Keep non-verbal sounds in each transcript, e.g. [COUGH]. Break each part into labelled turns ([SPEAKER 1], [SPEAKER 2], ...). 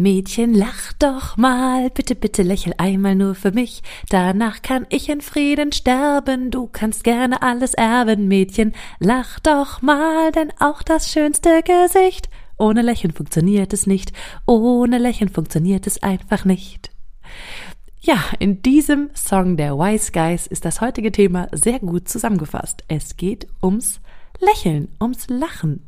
[SPEAKER 1] Mädchen, lach doch mal, bitte, bitte lächel einmal nur für mich. Danach kann ich in Frieden sterben, du kannst gerne alles erben. Mädchen, lach doch mal, denn auch das schönste Gesicht. Ohne Lächeln funktioniert es nicht, ohne Lächeln funktioniert es einfach nicht. Ja, in diesem Song der Wise Guys ist das heutige Thema sehr gut zusammengefasst. Es geht ums Lächeln, ums Lachen.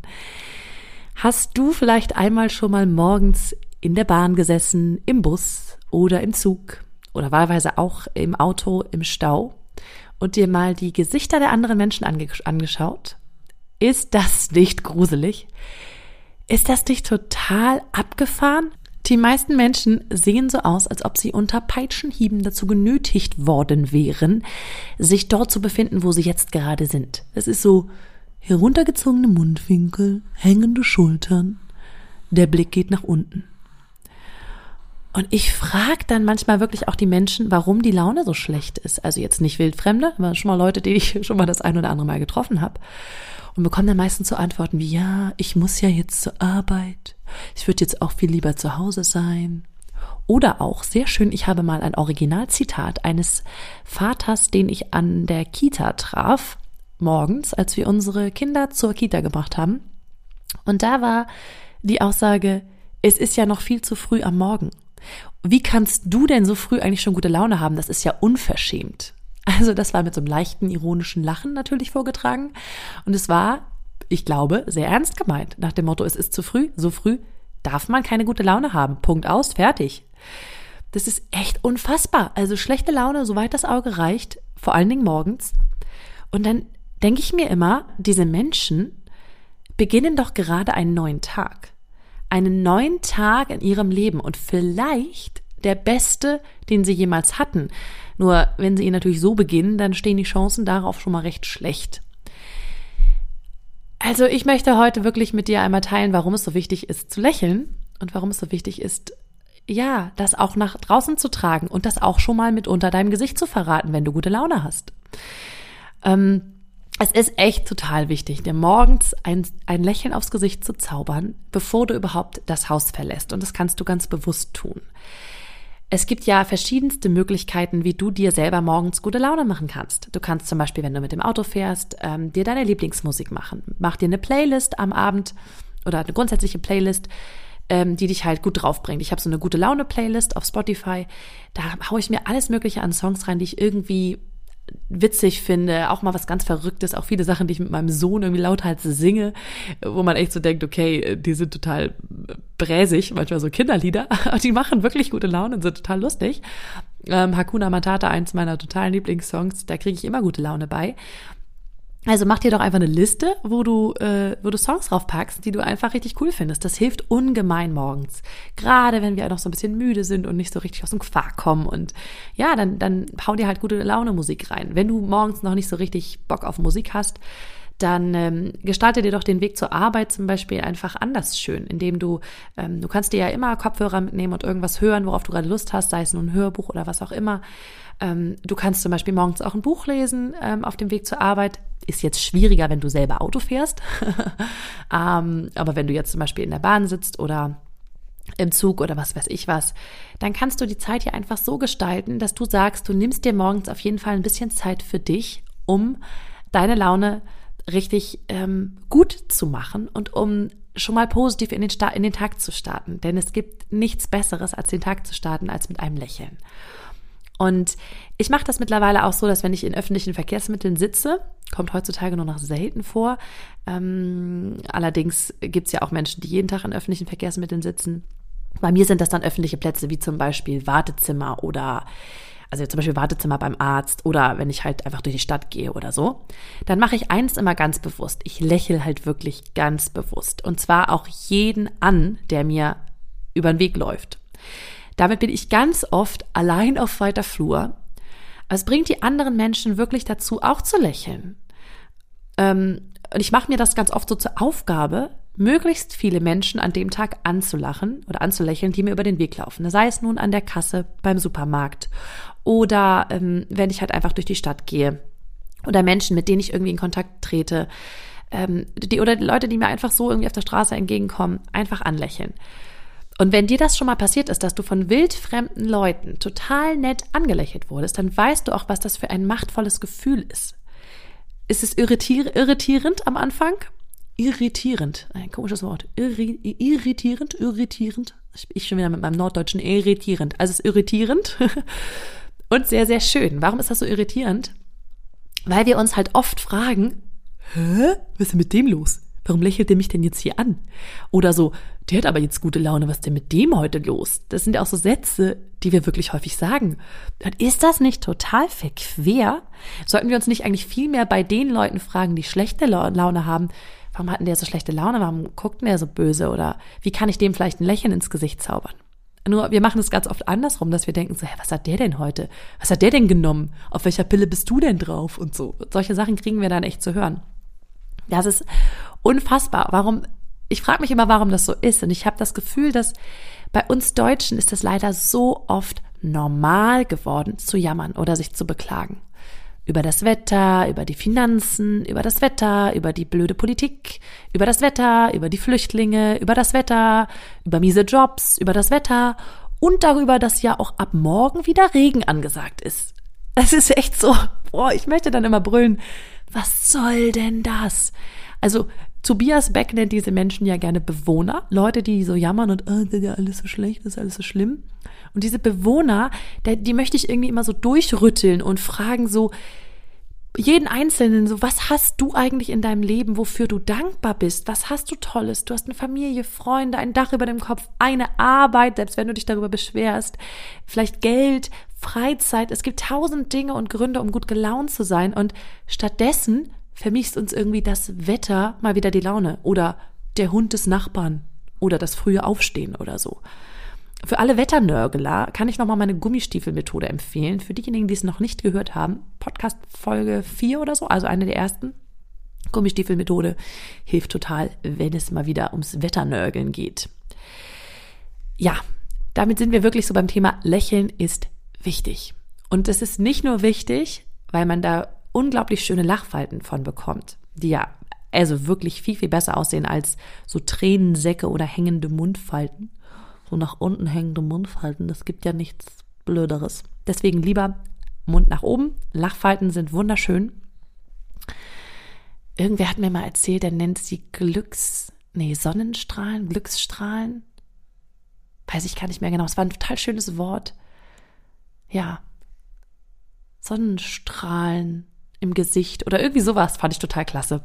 [SPEAKER 1] Hast du vielleicht einmal schon mal morgens in der Bahn gesessen, im Bus oder im Zug oder wahlweise auch im Auto im Stau und dir mal die Gesichter der anderen Menschen ange angeschaut? Ist das nicht gruselig? Ist das nicht total abgefahren? Die meisten Menschen sehen so aus, als ob sie unter Peitschenhieben dazu genötigt worden wären, sich dort zu befinden, wo sie jetzt gerade sind. Es ist so heruntergezogene Mundwinkel, hängende Schultern, der Blick geht nach unten. Und ich frage dann manchmal wirklich auch die Menschen, warum die Laune so schlecht ist. Also jetzt nicht Wildfremde, aber schon mal Leute, die ich [LAUGHS] schon mal das ein oder andere Mal getroffen habe. Und bekomme dann meistens so Antworten wie, ja, ich muss ja jetzt zur Arbeit. Ich würde jetzt auch viel lieber zu Hause sein. Oder auch, sehr schön, ich habe mal ein Originalzitat eines Vaters, den ich an der Kita traf, morgens, als wir unsere Kinder zur Kita gebracht haben. Und da war die Aussage, es ist ja noch viel zu früh am Morgen. Wie kannst du denn so früh eigentlich schon gute Laune haben? Das ist ja unverschämt. Also das war mit so einem leichten ironischen Lachen natürlich vorgetragen. Und es war, ich glaube, sehr ernst gemeint. Nach dem Motto, es ist zu früh, so früh darf man keine gute Laune haben. Punkt aus, fertig. Das ist echt unfassbar. Also schlechte Laune, soweit das Auge reicht, vor allen Dingen morgens. Und dann denke ich mir immer, diese Menschen beginnen doch gerade einen neuen Tag einen neuen Tag in ihrem Leben und vielleicht der beste, den sie jemals hatten. Nur wenn sie ihn natürlich so beginnen, dann stehen die Chancen darauf schon mal recht schlecht. Also ich möchte heute wirklich mit dir einmal teilen, warum es so wichtig ist zu lächeln und warum es so wichtig ist, ja, das auch nach draußen zu tragen und das auch schon mal mit unter deinem Gesicht zu verraten, wenn du gute Laune hast. Ähm, es ist echt total wichtig, dir morgens ein, ein Lächeln aufs Gesicht zu zaubern, bevor du überhaupt das Haus verlässt. Und das kannst du ganz bewusst tun. Es gibt ja verschiedenste Möglichkeiten, wie du dir selber morgens gute Laune machen kannst. Du kannst zum Beispiel, wenn du mit dem Auto fährst, ähm, dir deine Lieblingsmusik machen. Mach dir eine Playlist am Abend oder eine grundsätzliche Playlist, ähm, die dich halt gut draufbringt. Ich habe so eine gute Laune-Playlist auf Spotify. Da haue ich mir alles Mögliche an Songs rein, die ich irgendwie witzig finde, auch mal was ganz Verrücktes, auch viele Sachen, die ich mit meinem Sohn irgendwie lauthals singe, wo man echt so denkt, okay, die sind total bräsig, manchmal so Kinderlieder, [LAUGHS] aber die machen wirklich gute Laune und sind total lustig. Ähm, Hakuna Matata, eins meiner totalen Lieblingssongs, da kriege ich immer gute Laune bei. Also mach dir doch einfach eine Liste, wo du, äh, wo du Songs draufpackst, die du einfach richtig cool findest. Das hilft ungemein morgens. Gerade wenn wir noch so ein bisschen müde sind und nicht so richtig aus dem Quark kommen. Und ja, dann, dann hau dir halt gute Laune Musik rein. Wenn du morgens noch nicht so richtig Bock auf Musik hast, dann ähm, gestalte dir doch den Weg zur Arbeit zum Beispiel einfach anders schön, indem du, ähm, du kannst dir ja immer Kopfhörer mitnehmen und irgendwas hören, worauf du gerade Lust hast, sei es nun ein Hörbuch oder was auch immer. Ähm, du kannst zum Beispiel morgens auch ein Buch lesen ähm, auf dem Weg zur Arbeit. Ist jetzt schwieriger, wenn du selber Auto fährst. [LAUGHS] ähm, aber wenn du jetzt zum Beispiel in der Bahn sitzt oder im Zug oder was weiß ich was, dann kannst du die Zeit ja einfach so gestalten, dass du sagst, du nimmst dir morgens auf jeden Fall ein bisschen Zeit für dich, um deine Laune richtig ähm, gut zu machen und um schon mal positiv in den, in den Tag zu starten. Denn es gibt nichts Besseres, als den Tag zu starten, als mit einem Lächeln. Und ich mache das mittlerweile auch so, dass wenn ich in öffentlichen Verkehrsmitteln sitze, kommt heutzutage nur noch selten vor. Ähm, allerdings gibt es ja auch Menschen, die jeden Tag in öffentlichen Verkehrsmitteln sitzen. Bei mir sind das dann öffentliche Plätze wie zum Beispiel Wartezimmer oder also zum Beispiel Wartezimmer beim Arzt oder wenn ich halt einfach durch die Stadt gehe oder so, dann mache ich eins immer ganz bewusst. Ich lächle halt wirklich ganz bewusst. Und zwar auch jeden an, der mir über den Weg läuft. Damit bin ich ganz oft allein auf weiter Flur. Es bringt die anderen Menschen wirklich dazu, auch zu lächeln. Ähm, und ich mache mir das ganz oft so zur Aufgabe, möglichst viele Menschen an dem Tag anzulachen oder anzulächeln, die mir über den Weg laufen. Sei es nun an der Kasse beim Supermarkt oder ähm, wenn ich halt einfach durch die Stadt gehe oder Menschen, mit denen ich irgendwie in Kontakt trete, ähm, die oder Leute, die mir einfach so irgendwie auf der Straße entgegenkommen, einfach anlächeln. Und wenn dir das schon mal passiert ist, dass du von wildfremden Leuten total nett angelächelt wurdest, dann weißt du auch, was das für ein machtvolles Gefühl ist. Ist es irritier irritierend am Anfang? Irritierend, ein komisches Wort. Irri irritierend, irritierend. Ich schon wieder mit meinem Norddeutschen irritierend. Also es ist irritierend [LAUGHS] und sehr, sehr schön. Warum ist das so irritierend? Weil wir uns halt oft fragen, hä, was ist denn mit dem los? Warum lächelt der mich denn jetzt hier an? Oder so, der hat aber jetzt gute Laune, was ist denn mit dem heute los? Das sind ja auch so Sätze, die wir wirklich häufig sagen. Und ist das nicht total verquer? Sollten wir uns nicht eigentlich viel mehr bei den Leuten fragen, die schlechte Laune haben? Warum hatten der so schlechte Laune? Warum guckt der so böse? Oder wie kann ich dem vielleicht ein Lächeln ins Gesicht zaubern? Nur wir machen es ganz oft andersrum, dass wir denken so, hä, was hat der denn heute? Was hat der denn genommen? Auf welcher Pille bist du denn drauf? Und so. Solche Sachen kriegen wir dann echt zu hören. Das ist unfassbar. Warum? Ich frage mich immer, warum das so ist. Und ich habe das Gefühl, dass bei uns Deutschen ist es leider so oft normal geworden, zu jammern oder sich zu beklagen. Über das Wetter, über die Finanzen, über das Wetter, über die blöde Politik, über das Wetter, über die Flüchtlinge, über das Wetter, über miese Jobs, über das Wetter und darüber, dass ja auch ab morgen wieder Regen angesagt ist. [LAUGHS] Es ist echt so, boah, ich möchte dann immer brüllen, was soll denn das? Also Tobias Beck nennt diese Menschen ja gerne Bewohner, Leute, die so jammern und oh, ist ja alles so schlecht, ist alles so schlimm. Und diese Bewohner, die, die möchte ich irgendwie immer so durchrütteln und fragen so jeden Einzelnen so, was hast du eigentlich in deinem Leben, wofür du dankbar bist? Was hast du Tolles? Du hast eine Familie, Freunde, ein Dach über dem Kopf, eine Arbeit, selbst wenn du dich darüber beschwerst, vielleicht Geld, Freizeit. Es gibt tausend Dinge und Gründe, um gut gelaunt zu sein. Und stattdessen vermisst uns irgendwie das Wetter mal wieder die Laune oder der Hund des Nachbarn oder das frühe Aufstehen oder so. Für alle Wetternörgler kann ich nochmal meine Gummistiefelmethode empfehlen. Für diejenigen, die es noch nicht gehört haben, Podcast Folge 4 oder so, also eine der ersten. Gummistiefelmethode hilft total, wenn es mal wieder ums Wetternörgeln geht. Ja, damit sind wir wirklich so beim Thema Lächeln ist wichtig. Und es ist nicht nur wichtig, weil man da unglaublich schöne Lachfalten von bekommt, die ja also wirklich viel, viel besser aussehen als so Tränensäcke oder hängende Mundfalten. So nach unten hängende Mundfalten, das gibt ja nichts Blöderes. Deswegen lieber Mund nach oben. Lachfalten sind wunderschön. Irgendwer hat mir mal erzählt, der nennt sie Glücks, nee, Sonnenstrahlen, Glücksstrahlen. Weiß ich gar nicht mehr genau. Es war ein total schönes Wort ja, Sonnenstrahlen im Gesicht oder irgendwie sowas fand ich total klasse.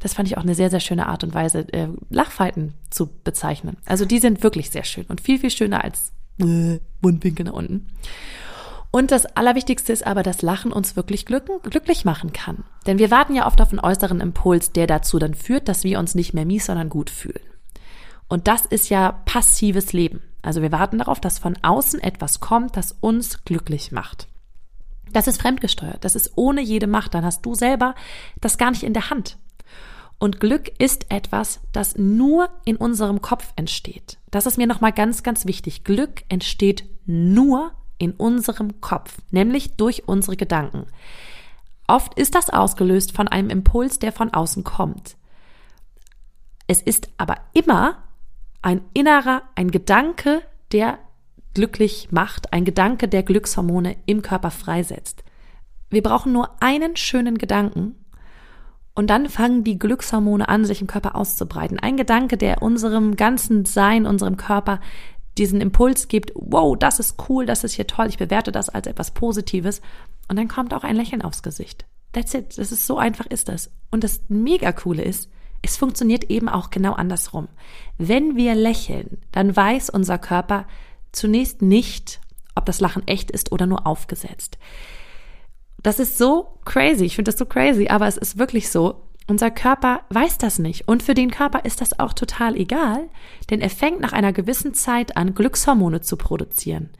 [SPEAKER 1] Das fand ich auch eine sehr, sehr schöne Art und Weise, äh, Lachfalten zu bezeichnen. Also die sind wirklich sehr schön und viel, viel schöner als äh, Mundwinkel nach unten. Und das Allerwichtigste ist aber, dass Lachen uns wirklich glücklich machen kann. Denn wir warten ja oft auf einen äußeren Impuls, der dazu dann führt, dass wir uns nicht mehr mies, sondern gut fühlen. Und das ist ja passives Leben. Also wir warten darauf, dass von außen etwas kommt, das uns glücklich macht. Das ist fremdgesteuert, das ist ohne jede Macht, dann hast du selber das gar nicht in der Hand. Und Glück ist etwas, das nur in unserem Kopf entsteht. Das ist mir nochmal ganz, ganz wichtig. Glück entsteht nur in unserem Kopf, nämlich durch unsere Gedanken. Oft ist das ausgelöst von einem Impuls, der von außen kommt. Es ist aber immer ein innerer, ein Gedanke, der glücklich macht, ein Gedanke, der Glückshormone im Körper freisetzt. Wir brauchen nur einen schönen Gedanken und dann fangen die Glückshormone an, sich im Körper auszubreiten. Ein Gedanke, der unserem ganzen Sein, unserem Körper diesen Impuls gibt, wow, das ist cool, das ist hier toll, ich bewerte das als etwas Positives. Und dann kommt auch ein Lächeln aufs Gesicht. That's it. Das ist so einfach ist das. Und das mega coole ist, es funktioniert eben auch genau andersrum. Wenn wir lächeln, dann weiß unser Körper zunächst nicht, ob das Lachen echt ist oder nur aufgesetzt. Das ist so crazy. Ich finde das so crazy, aber es ist wirklich so. Unser Körper weiß das nicht. Und für den Körper ist das auch total egal, denn er fängt nach einer gewissen Zeit an, Glückshormone zu produzieren.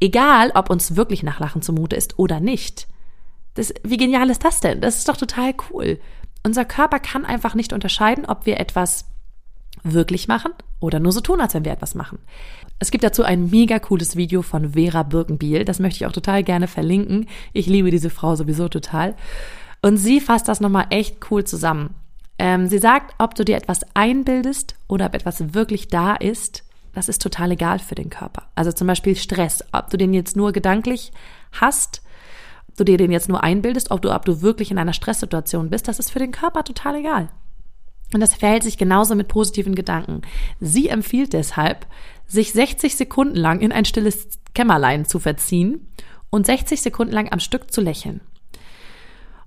[SPEAKER 1] Egal, ob uns wirklich nach Lachen zumute ist oder nicht. Das, wie genial ist das denn? Das ist doch total cool. Unser Körper kann einfach nicht unterscheiden, ob wir etwas wirklich machen oder nur so tun, als wenn wir etwas machen. Es gibt dazu ein mega cooles Video von Vera Birkenbiel. Das möchte ich auch total gerne verlinken. Ich liebe diese Frau sowieso total. Und sie fasst das nochmal echt cool zusammen. Ähm, sie sagt, ob du dir etwas einbildest oder ob etwas wirklich da ist, das ist total egal für den Körper. Also zum Beispiel Stress, ob du den jetzt nur gedanklich hast, ob du dir den jetzt nur einbildest, ob du, ob du wirklich in einer Stresssituation bist, das ist für den Körper total egal. Und das verhält sich genauso mit positiven Gedanken. Sie empfiehlt deshalb, sich 60 Sekunden lang in ein stilles Kämmerlein zu verziehen und 60 Sekunden lang am Stück zu lächeln.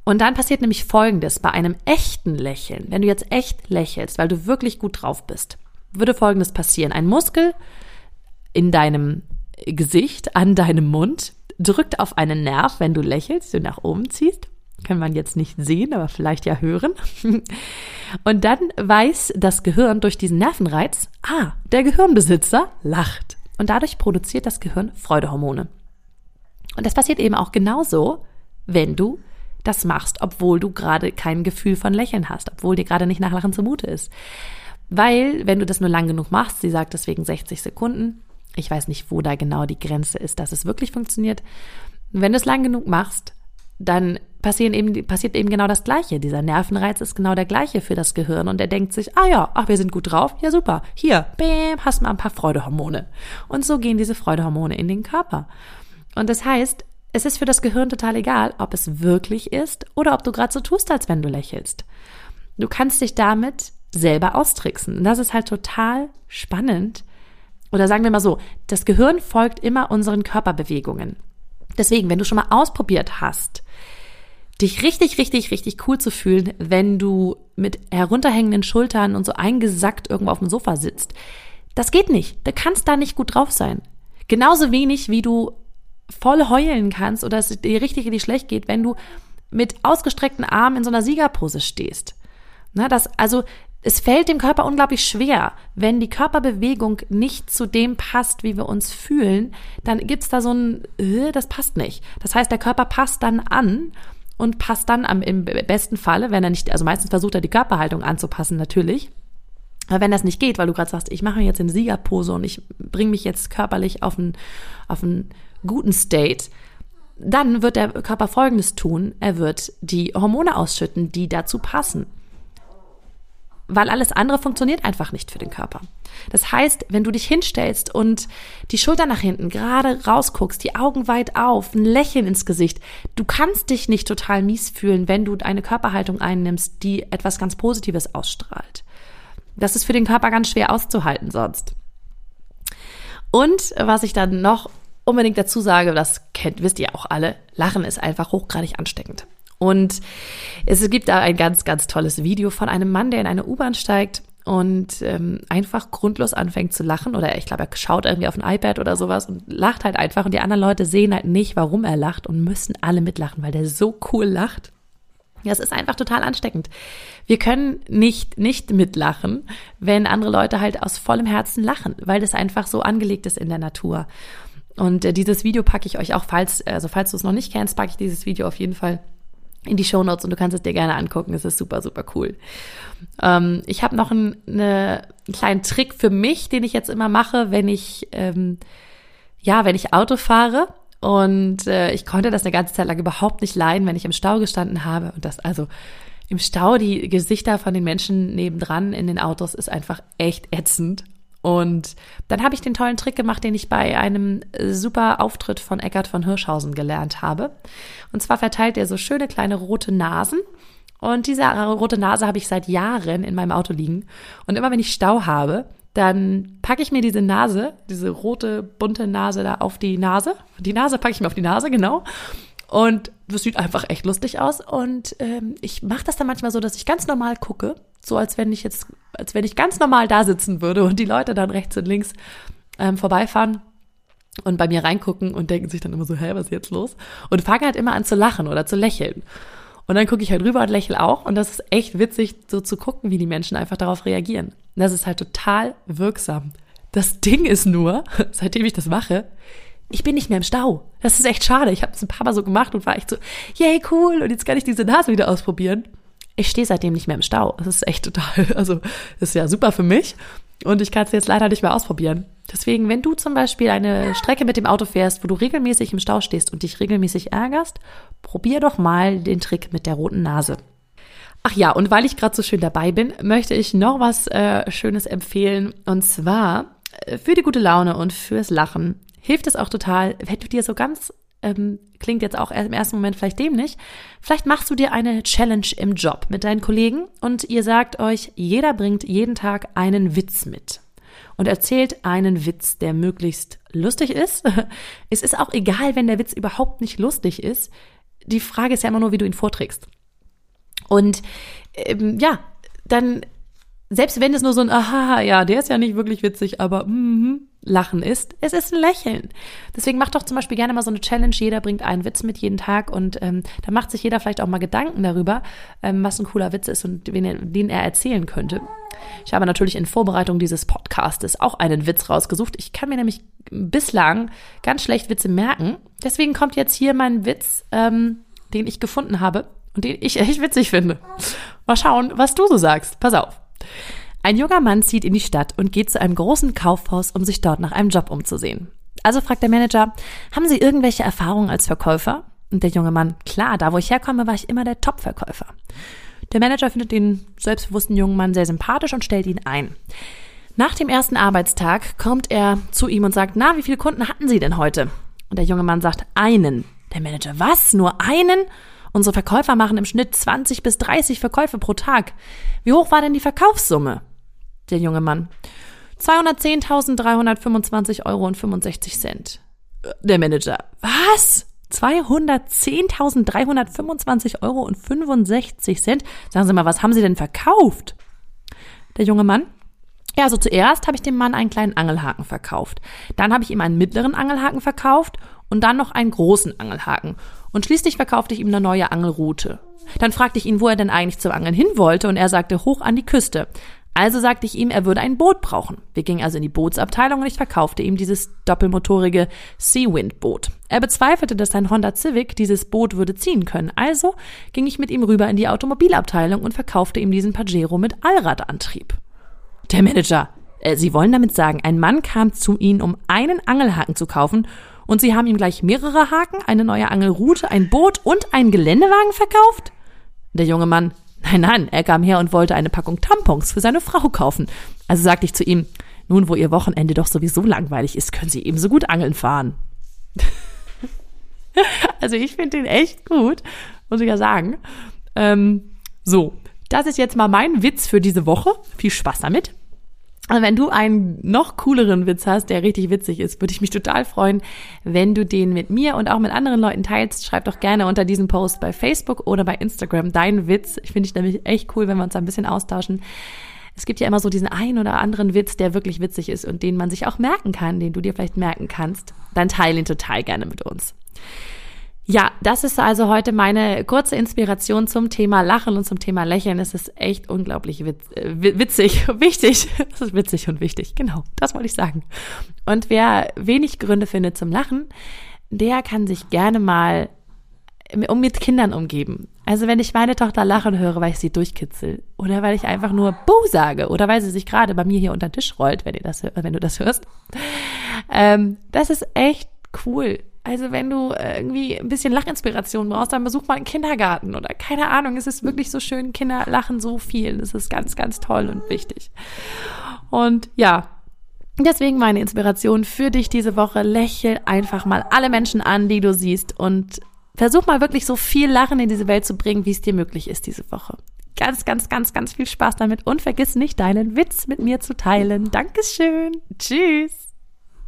[SPEAKER 1] Und dann passiert nämlich Folgendes bei einem echten Lächeln. Wenn du jetzt echt lächelst, weil du wirklich gut drauf bist, würde Folgendes passieren. Ein Muskel in deinem Gesicht, an deinem Mund, drückt auf einen Nerv, wenn du lächelst, du nach oben ziehst. Kann man jetzt nicht sehen, aber vielleicht ja hören. Und dann weiß das Gehirn durch diesen Nervenreiz, ah, der Gehirnbesitzer lacht. Und dadurch produziert das Gehirn Freudehormone. Und das passiert eben auch genauso, wenn du das machst, obwohl du gerade kein Gefühl von Lächeln hast, obwohl dir gerade nicht nach Lachen zumute ist. Weil, wenn du das nur lang genug machst, sie sagt deswegen 60 Sekunden, ich weiß nicht, wo da genau die Grenze ist, dass es wirklich funktioniert. Wenn du es lang genug machst, dann passieren eben, passiert eben genau das Gleiche. Dieser Nervenreiz ist genau der gleiche für das Gehirn und er denkt sich, ah ja, ach, wir sind gut drauf, ja super, hier, bäm, hast mal ein paar Freudehormone. Und so gehen diese Freudehormone in den Körper. Und das heißt, es ist für das Gehirn total egal, ob es wirklich ist oder ob du gerade so tust, als wenn du lächelst. Du kannst dich damit selber austricksen. Und das ist halt total spannend. Oder sagen wir mal so, das Gehirn folgt immer unseren Körperbewegungen. Deswegen, wenn du schon mal ausprobiert hast, dich richtig, richtig, richtig cool zu fühlen, wenn du mit herunterhängenden Schultern und so eingesackt irgendwo auf dem Sofa sitzt, das geht nicht. Du kannst da nicht gut drauf sein. Genauso wenig, wie du voll heulen kannst oder es dir richtig, richtig schlecht geht, wenn du mit ausgestreckten Armen in so einer Siegerpose stehst. Na, das, also, es fällt dem Körper unglaublich schwer. Wenn die Körperbewegung nicht zu dem passt, wie wir uns fühlen, dann gibt's da so ein, äh, das passt nicht. Das heißt, der Körper passt dann an und passt dann am, im besten Falle, wenn er nicht, also meistens versucht er die Körperhaltung anzupassen, natürlich. Aber wenn das nicht geht, weil du gerade sagst, ich mache jetzt eine Siegerpose und ich bringe mich jetzt körperlich auf einen, auf einen guten State, dann wird der Körper Folgendes tun. Er wird die Hormone ausschütten, die dazu passen. Weil alles andere funktioniert einfach nicht für den Körper. Das heißt, wenn du dich hinstellst und die Schulter nach hinten gerade rausguckst, die Augen weit auf, ein Lächeln ins Gesicht, du kannst dich nicht total mies fühlen, wenn du eine Körperhaltung einnimmst, die etwas ganz Positives ausstrahlt. Das ist für den Körper ganz schwer auszuhalten sonst. Und was ich dann noch unbedingt dazu sage, das kennt, wisst ihr auch alle, Lachen ist einfach hochgradig ansteckend. Und es gibt da ein ganz, ganz tolles Video von einem Mann, der in eine U-Bahn steigt und ähm, einfach grundlos anfängt zu lachen oder ich glaube, er schaut irgendwie auf ein iPad oder sowas und lacht halt einfach und die anderen Leute sehen halt nicht, warum er lacht und müssen alle mitlachen, weil der so cool lacht. Ja, es ist einfach total ansteckend. Wir können nicht nicht mitlachen, wenn andere Leute halt aus vollem Herzen lachen, weil das einfach so angelegt ist in der Natur. Und äh, dieses Video packe ich euch auch, falls, also falls du es noch nicht kennst, packe ich dieses Video auf jeden Fall in die Show Notes und du kannst es dir gerne angucken. Es ist super, super cool. Ähm, ich habe noch ein, eine, einen kleinen Trick für mich, den ich jetzt immer mache, wenn ich, ähm, ja, wenn ich Auto fahre. Und äh, ich konnte das eine ganze Zeit lang überhaupt nicht leiden, wenn ich im Stau gestanden habe. Und das, also im Stau, die Gesichter von den Menschen nebendran in den Autos ist einfach echt ätzend. Und dann habe ich den tollen Trick gemacht, den ich bei einem super Auftritt von Eckart von Hirschhausen gelernt habe. Und zwar verteilt er so schöne kleine rote Nasen. Und diese rote Nase habe ich seit Jahren in meinem Auto liegen. Und immer wenn ich Stau habe, dann packe ich mir diese Nase, diese rote, bunte Nase da auf die Nase. Die Nase packe ich mir auf die Nase, genau. Und das sieht einfach echt lustig aus. Und ähm, ich mache das dann manchmal so, dass ich ganz normal gucke, so als wenn ich jetzt, als wenn ich ganz normal da sitzen würde und die Leute dann rechts und links ähm, vorbeifahren und bei mir reingucken und denken sich dann immer so, hä, was ist jetzt los? Und fangen halt immer an zu lachen oder zu lächeln. Und dann gucke ich halt rüber und lächle auch. Und das ist echt witzig, so zu gucken, wie die Menschen einfach darauf reagieren. Und das ist halt total wirksam. Das Ding ist nur, [LAUGHS] seitdem ich das mache, ich bin nicht mehr im Stau. Das ist echt schade. Ich habe es ein paar Mal so gemacht und war echt so, yay, cool. Und jetzt kann ich diese Nase wieder ausprobieren. Ich stehe seitdem nicht mehr im Stau. Das ist echt total, [LAUGHS] also ist ja super für mich. Und ich kann es jetzt leider nicht mehr ausprobieren. Deswegen, wenn du zum Beispiel eine Strecke mit dem Auto fährst, wo du regelmäßig im Stau stehst und dich regelmäßig ärgerst, probier doch mal den Trick mit der roten Nase. Ach ja, und weil ich gerade so schön dabei bin, möchte ich noch was äh, Schönes empfehlen. Und zwar äh, für die gute Laune und fürs Lachen hilft es auch total, wenn du dir so ganz, ähm, klingt jetzt auch im ersten Moment vielleicht dämlich, vielleicht machst du dir eine Challenge im Job mit deinen Kollegen und ihr sagt euch, jeder bringt jeden Tag einen Witz mit und erzählt einen Witz, der möglichst lustig ist. [LAUGHS] Es ist auch egal, wenn der Witz überhaupt nicht lustig ist. Die Frage ist ja immer nur, wie du ihn vorträgst. Und ähm, ja, dann, selbst wenn es nur so ein Aha, ja, der ist ja nicht wirklich witzig, aber mm, Lachen ist, es ist ein Lächeln. Deswegen macht doch zum Beispiel gerne mal so eine Challenge, jeder bringt einen Witz mit jeden Tag und ähm, da macht sich jeder vielleicht auch mal Gedanken darüber, ähm, was ein cooler Witz ist und wen er, den er erzählen könnte. Ich habe natürlich in Vorbereitung dieses Podcastes auch einen Witz rausgesucht. Ich kann mir nämlich bislang ganz schlecht Witze merken. Deswegen kommt jetzt hier mein Witz, ähm, den ich gefunden habe und den ich echt witzig finde. Mal schauen, was du so sagst. Pass auf. Ein junger Mann zieht in die Stadt und geht zu einem großen Kaufhaus, um sich dort nach einem Job umzusehen. Also fragt der Manager, haben Sie irgendwelche Erfahrungen als Verkäufer? Und der junge Mann, klar, da wo ich herkomme, war ich immer der Top-Verkäufer. Der Manager findet den selbstbewussten jungen Mann sehr sympathisch und stellt ihn ein. Nach dem ersten Arbeitstag kommt er zu ihm und sagt, na, wie viele Kunden hatten Sie denn heute? Und der junge Mann sagt, einen. Der Manager, was? Nur einen? Unsere Verkäufer machen im Schnitt 20 bis 30 Verkäufe pro Tag. Wie hoch war denn die Verkaufssumme? Der junge Mann. 210.325 Euro und 65 Cent. Der Manager. Was? 210.325 Euro und 65 Cent? Sagen Sie mal, was haben Sie denn verkauft? Der junge Mann. Ja, also zuerst habe ich dem Mann einen kleinen Angelhaken verkauft. Dann habe ich ihm einen mittleren Angelhaken verkauft und dann noch einen großen Angelhaken. Und schließlich verkaufte ich ihm eine neue Angelroute. Dann fragte ich ihn, wo er denn eigentlich zum Angeln hin wollte, und er sagte hoch an die Küste. Also sagte ich ihm, er würde ein Boot brauchen. Wir gingen also in die Bootsabteilung und ich verkaufte ihm dieses doppelmotorige Seawind-Boot. Er bezweifelte, dass sein Honda Civic dieses Boot würde ziehen können. Also ging ich mit ihm rüber in die Automobilabteilung und verkaufte ihm diesen Pajero mit Allradantrieb. Der Manager, äh, Sie wollen damit sagen, ein Mann kam zu Ihnen, um einen Angelhaken zu kaufen und Sie haben ihm gleich mehrere Haken, eine neue Angelroute, ein Boot und einen Geländewagen verkauft? Der junge Mann, nein, nein, er kam her und wollte eine Packung Tampons für seine Frau kaufen. Also sagte ich zu ihm, nun, wo Ihr Wochenende doch sowieso langweilig ist, können Sie ebenso gut angeln fahren. [LAUGHS] also ich finde den echt gut, muss ich ja sagen. Ähm, so, das ist jetzt mal mein Witz für diese Woche. Viel Spaß damit. Also wenn du einen noch cooleren Witz hast, der richtig witzig ist, würde ich mich total freuen, wenn du den mit mir und auch mit anderen Leuten teilst. Schreib doch gerne unter diesem Post bei Facebook oder bei Instagram deinen Witz. Ich finde ich nämlich echt cool, wenn wir uns da ein bisschen austauschen. Es gibt ja immer so diesen einen oder anderen Witz, der wirklich witzig ist und den man sich auch merken kann, den du dir vielleicht merken kannst. Dann teile ihn total gerne mit uns. Ja, das ist also heute meine kurze Inspiration zum Thema Lachen und zum Thema Lächeln. Es ist echt unglaublich witz, äh, witzig, [LAUGHS] wichtig. Es ist witzig und wichtig. Genau, das wollte ich sagen. Und wer wenig Gründe findet zum Lachen, der kann sich gerne mal um mit Kindern umgeben. Also wenn ich meine Tochter lachen höre, weil ich sie durchkitzel oder weil ich einfach nur Buh sage oder weil sie sich gerade bei mir hier unter den Tisch rollt, wenn, ihr das, wenn du das hörst. Ähm, das ist echt cool. Also wenn du äh, irgendwie ein bisschen Lachinspiration brauchst, dann besuch mal einen Kindergarten oder keine Ahnung. Es ist wirklich so schön. Kinder lachen so viel. Das ist ganz, ganz toll und wichtig. Und ja, deswegen meine Inspiration für dich diese Woche. Lächel einfach mal alle Menschen an, die du siehst und versuch mal wirklich so viel Lachen in diese Welt zu bringen, wie es dir möglich ist diese Woche. Ganz, ganz, ganz, ganz viel Spaß damit und vergiss nicht, deinen Witz mit mir zu teilen. Dankeschön. Tschüss.